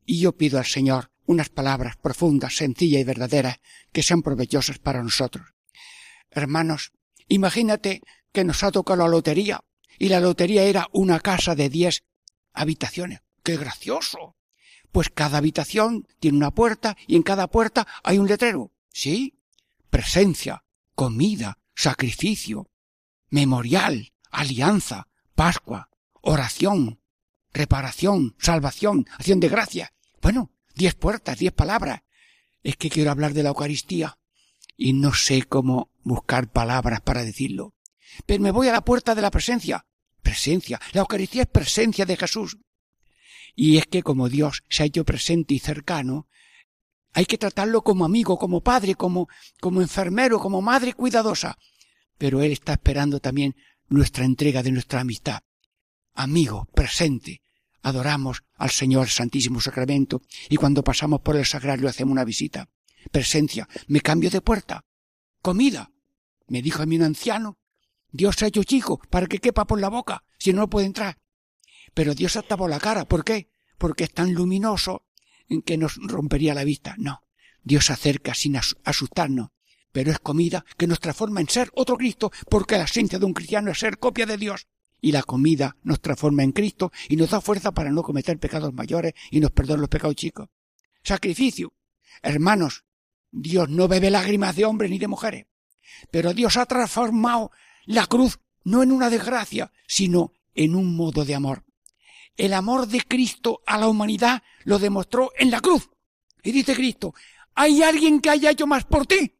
Y yo pido al Señor unas palabras profundas, sencillas y verdaderas que sean provechosas para nosotros. Hermanos, Imagínate que nos ha tocado la lotería y la lotería era una casa de diez habitaciones. ¡Qué gracioso! Pues cada habitación tiene una puerta y en cada puerta hay un letrero. ¿Sí? Presencia, comida, sacrificio, memorial, alianza, Pascua, oración, reparación, salvación, acción de gracia. Bueno, diez puertas, diez palabras. Es que quiero hablar de la Eucaristía y no sé cómo buscar palabras para decirlo. Pero me voy a la puerta de la presencia. Presencia. La Eucaristía es presencia de Jesús. Y es que como Dios se ha hecho presente y cercano, hay que tratarlo como amigo, como padre, como, como enfermero, como madre cuidadosa. Pero Él está esperando también nuestra entrega de nuestra amistad. Amigo, presente. Adoramos al Señor Santísimo Sacramento y cuando pasamos por el sagrario hacemos una visita presencia, me cambio de puerta. Comida. Me dijo a mí un anciano, Dios ha hecho chico para que quepa por la boca, si no, puede entrar. Pero Dios ha tapado la cara. ¿Por qué? Porque es tan luminoso que nos rompería la vista. No. Dios se acerca sin asustarnos. Pero es comida que nos transforma en ser otro Cristo, porque la esencia de un cristiano es ser copia de Dios. Y la comida nos transforma en Cristo y nos da fuerza para no cometer pecados mayores y nos perdona los pecados chicos. Sacrificio. Hermanos, Dios no bebe lágrimas de hombres ni de mujeres. Pero Dios ha transformado la cruz no en una desgracia, sino en un modo de amor. El amor de Cristo a la humanidad lo demostró en la cruz. Y dice Cristo, ¿hay alguien que haya hecho más por ti?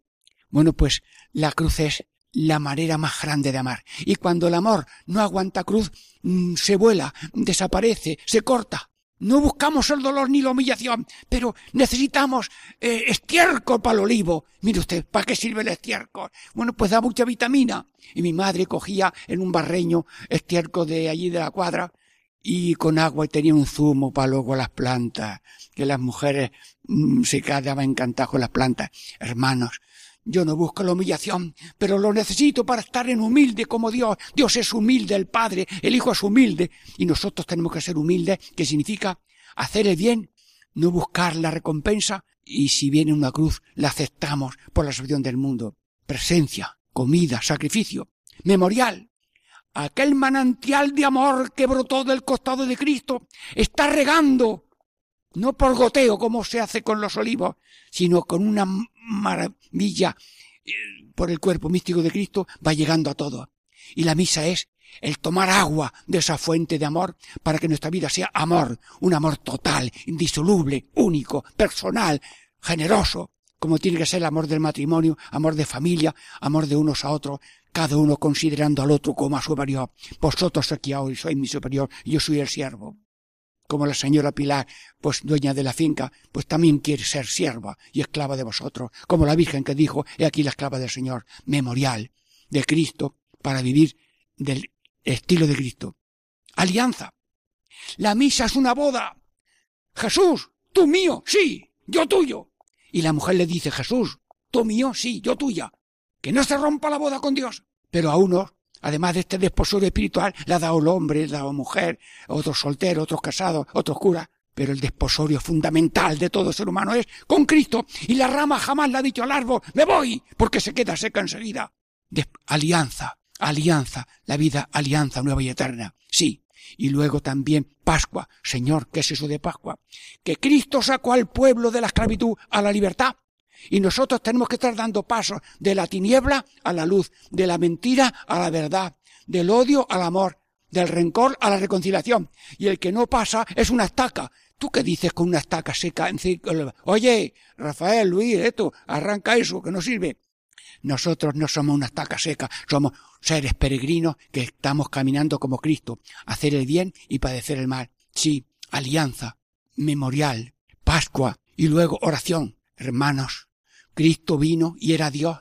Bueno, pues la cruz es la manera más grande de amar. Y cuando el amor no aguanta cruz, mm, se vuela, desaparece, se corta. No buscamos el dolor ni la humillación, pero necesitamos eh, estiércol para el olivo. Mire usted, ¿para qué sirve el estiércol? Bueno, pues da mucha vitamina. Y mi madre cogía en un barreño estiércol de allí de la cuadra y con agua y tenía un zumo para luego las plantas, que las mujeres mm, se quedaban encantadas con las plantas. Hermanos, yo no busco la humillación, pero lo necesito para estar en humilde como Dios. Dios es humilde, el Padre, el Hijo es humilde, y nosotros tenemos que ser humildes, que significa hacer el bien, no buscar la recompensa, y si viene una cruz, la aceptamos por la salvación del mundo. Presencia, comida, sacrificio, memorial. Aquel manantial de amor que brotó del costado de Cristo está regando, no por goteo como se hace con los olivos, sino con una maravilla eh, por el cuerpo místico de Cristo va llegando a todo. Y la misa es el tomar agua de esa fuente de amor para que nuestra vida sea amor, un amor total, indisoluble, único, personal, generoso, como tiene que ser el amor del matrimonio, amor de familia, amor de unos a otros, cada uno considerando al otro como a superior. Vosotros aquí hoy sois mi superior yo soy el siervo como la señora Pilar, pues dueña de la finca, pues también quiere ser sierva y esclava de vosotros, como la Virgen que dijo, he aquí la esclava del Señor, memorial de Cristo para vivir del estilo de Cristo. Alianza. La misa es una boda. Jesús, tú mío, sí, yo tuyo. Y la mujer le dice, Jesús, tú mío, sí, yo tuya. Que no se rompa la boda con Dios. Pero a unos Además de este desposorio espiritual, le ha dado el hombre, le ha dado mujer, otros solteros, otros casados, otros curas. Pero el desposorio fundamental de todo ser humano es con Cristo. Y la rama jamás le ha dicho al árbol, me voy, porque se queda seca enseguida. alianza, alianza, la vida, alianza nueva y eterna. Sí. Y luego también Pascua. Señor, ¿qué es eso de Pascua? Que Cristo sacó al pueblo de la esclavitud a la libertad. Y nosotros tenemos que estar dando pasos de la tiniebla a la luz, de la mentira a la verdad, del odio al amor, del rencor a la reconciliación. Y el que no pasa es una estaca. ¿Tú qué dices con una estaca seca en? Oye, Rafael, Luis, esto, arranca eso, que no sirve. Nosotros no somos una estaca seca, somos seres peregrinos que estamos caminando como Cristo, hacer el bien y padecer el mal. Sí, alianza, memorial, Pascua y luego oración. Hermanos, Cristo vino y era Dios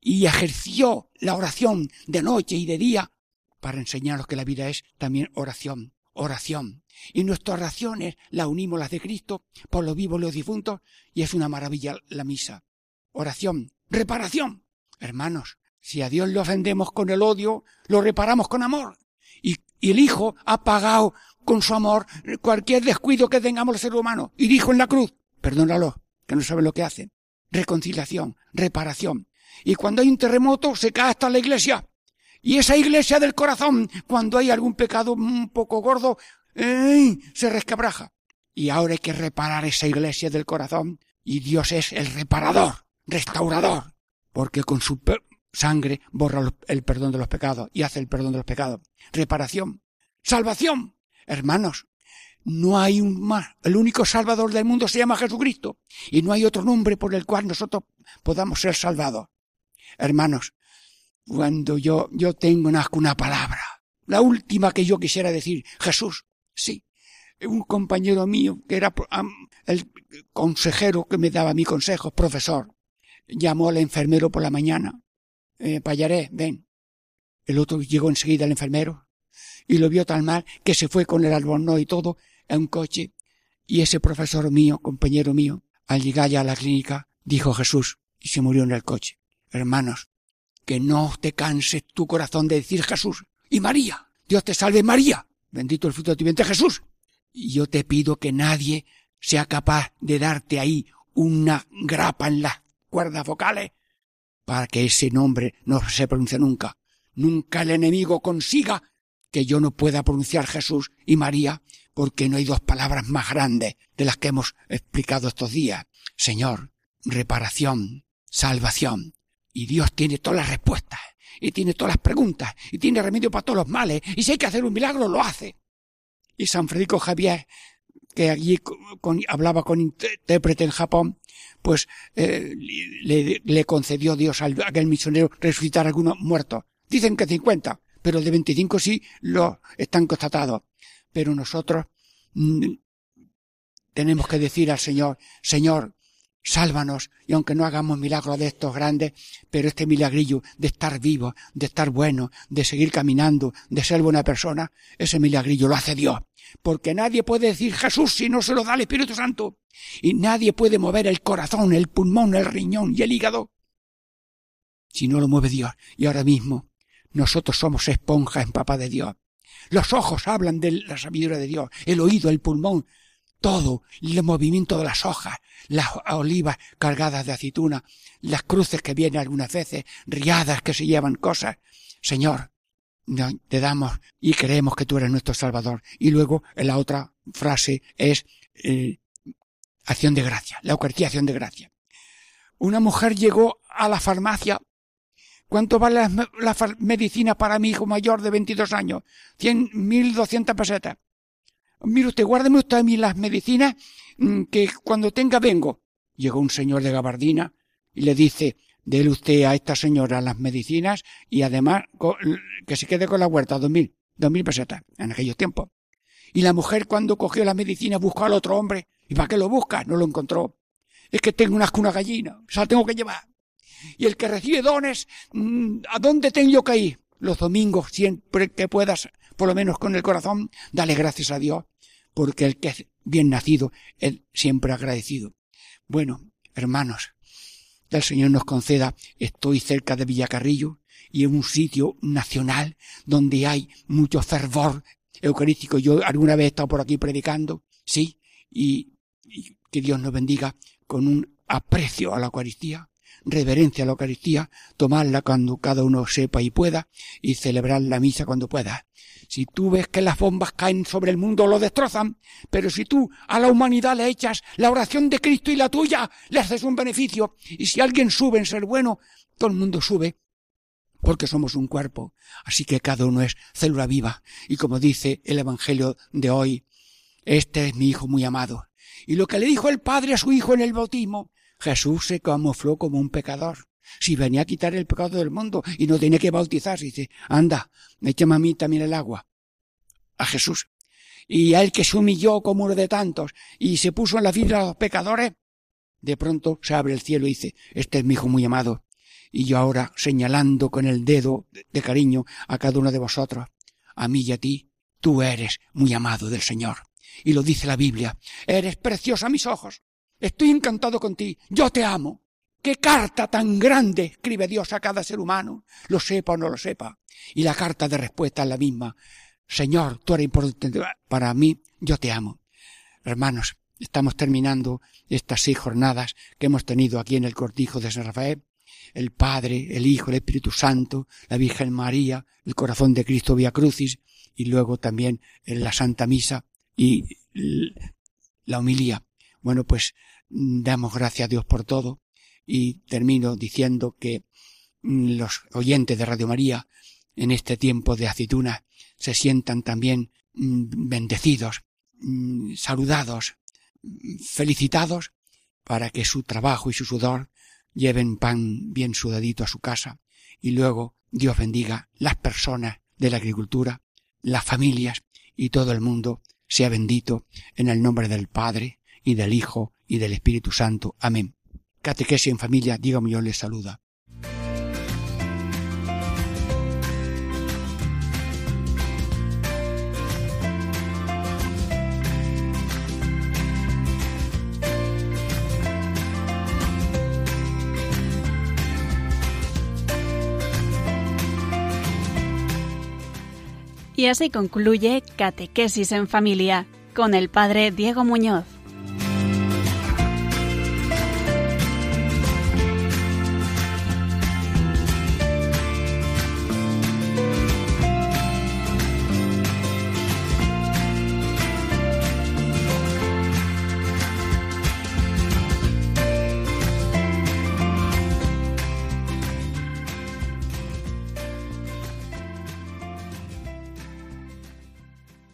y ejerció la oración de noche y de día para enseñarnos que la vida es también oración, oración. Y nuestras oraciones las unimos las de Cristo por los vivos y los difuntos y es una maravilla la misa. Oración, reparación. Hermanos, si a Dios le ofendemos con el odio, lo reparamos con amor. Y, y el Hijo ha pagado con su amor cualquier descuido que tengamos el ser humano. Y dijo en la cruz, perdónalo, que no sabe lo que hace. Reconciliación, reparación. Y cuando hay un terremoto, se cae hasta la iglesia. Y esa iglesia del corazón, cuando hay algún pecado un poco gordo, se resquebraja. Y ahora hay que reparar esa iglesia del corazón. Y Dios es el reparador, restaurador. Porque con su sangre borra el perdón de los pecados y hace el perdón de los pecados. Reparación. Salvación. Hermanos, no hay un más. El único Salvador del mundo se llama Jesucristo. Y no hay otro nombre por el cual nosotros podamos ser salvados. Hermanos, cuando yo, yo tengo una palabra, la última que yo quisiera decir, Jesús, sí, un compañero mío, que era el consejero que me daba mi consejo, profesor, llamó al enfermero por la mañana, eh, Payaré, ven. El otro llegó enseguida el enfermero y lo vio tan mal que se fue con el albornoz y todo en un coche. Y ese profesor mío, compañero mío, al llegar ya a la clínica, dijo Jesús y se murió en el coche. Hermanos, que no te canses tu corazón de decir Jesús y María. Dios te salve María. Bendito el fruto de tu vientre Jesús. Y yo te pido que nadie sea capaz de darte ahí una grapa en las cuerdas vocales para que ese nombre no se pronuncie nunca. Nunca el enemigo consiga que yo no pueda pronunciar Jesús y María porque no hay dos palabras más grandes de las que hemos explicado estos días. Señor, reparación, salvación. Y Dios tiene todas las respuestas, y tiene todas las preguntas, y tiene remedio para todos los males, y si hay que hacer un milagro, lo hace. Y San Federico Javier, que allí hablaba con intérprete en Japón, pues eh, le, concedió Dios a aquel misionero resucitar a algunos muertos. Dicen que cincuenta, pero de veinticinco sí lo están constatados. Pero nosotros mm, tenemos que decir al Señor, Señor, Sálvanos, y aunque no hagamos milagros de estos grandes, pero este milagrillo de estar vivo, de estar bueno, de seguir caminando, de ser buena persona, ese milagrillo lo hace Dios. Porque nadie puede decir Jesús si no se lo da el Espíritu Santo. Y nadie puede mover el corazón, el pulmón, el riñón y el hígado si no lo mueve Dios. Y ahora mismo nosotros somos esponjas en papa de Dios. Los ojos hablan de la sabiduría de Dios, el oído, el pulmón, todo, el movimiento de las hojas, las olivas cargadas de aceituna, las cruces que vienen algunas veces, riadas que se llevan cosas. Señor, te damos y creemos que tú eres nuestro Salvador. Y luego en la otra frase es eh, acción de gracia, la Eucaristía acción de gracia. Una mujer llegó a la farmacia. ¿Cuánto vale la, medicina para mi hijo mayor de 22 años? Cien, mil doscientas pesetas. Mire usted, guárdeme usted a mí las medicinas mm, que cuando tenga vengo. Llegó un señor de gabardina y le dice, déle usted a esta señora las medicinas y además que se quede con la huerta, dos mil, dos mil pesetas en aquellos tiempos. Y la mujer cuando cogió las medicinas buscó al otro hombre. ¿Y para qué lo busca? No lo encontró. Es que tengo unas cuna gallina, o sea, tengo que llevar. Y el que recibe dones, mm, ¿a dónde tengo que ir? Los domingos, siempre que puedas, por lo menos con el corazón, dale gracias a Dios porque el que es bien nacido es siempre agradecido. Bueno, hermanos, el Señor nos conceda, estoy cerca de Villacarrillo y en un sitio nacional donde hay mucho fervor eucarístico. Yo alguna vez he estado por aquí predicando, sí, y, y que Dios nos bendiga con un aprecio a la Eucaristía, reverencia a la Eucaristía, tomarla cuando cada uno sepa y pueda, y celebrar la misa cuando pueda. Si tú ves que las bombas caen sobre el mundo, lo destrozan, pero si tú a la humanidad le echas la oración de Cristo y la tuya, le haces un beneficio. Y si alguien sube en ser bueno, todo el mundo sube, porque somos un cuerpo. Así que cada uno es célula viva. Y como dice el Evangelio de hoy, este es mi hijo muy amado. Y lo que le dijo el Padre a su hijo en el bautismo, Jesús se camufló como un pecador. Si venía a quitar el pecado del mundo y no tenía que bautizarse, dice, anda, échame a mí también el agua. A Jesús. Y a él que se humilló como uno de tantos y se puso en la fila de los pecadores, de pronto se abre el cielo y dice, este es mi hijo muy amado. Y yo ahora señalando con el dedo de cariño a cada uno de vosotros, a mí y a ti, tú eres muy amado del Señor. Y lo dice la Biblia, eres preciosa a mis ojos. Estoy encantado con ti, yo te amo. ¿Qué carta tan grande escribe Dios a cada ser humano? Lo sepa o no lo sepa. Y la carta de respuesta es la misma. Señor, tú eres importante para mí, yo te amo. Hermanos, estamos terminando estas seis jornadas que hemos tenido aquí en el cortijo de San Rafael. El Padre, el Hijo, el Espíritu Santo, la Virgen María, el corazón de Cristo Via Crucis, y luego también en la Santa Misa y la homilía. Bueno, pues damos gracias a Dios por todo. Y termino diciendo que mm, los oyentes de Radio María en este tiempo de aceitunas se sientan también mm, bendecidos, mm, saludados, felicitados para que su trabajo y su sudor lleven pan bien sudadito a su casa. Y luego Dios bendiga las personas de la agricultura, las familias y todo el mundo sea bendito en el nombre del Padre y del Hijo y del Espíritu Santo. Amén. Catequesis en familia, Diego yo les saluda. Y así concluye Catequesis en Familia con el Padre Diego Muñoz.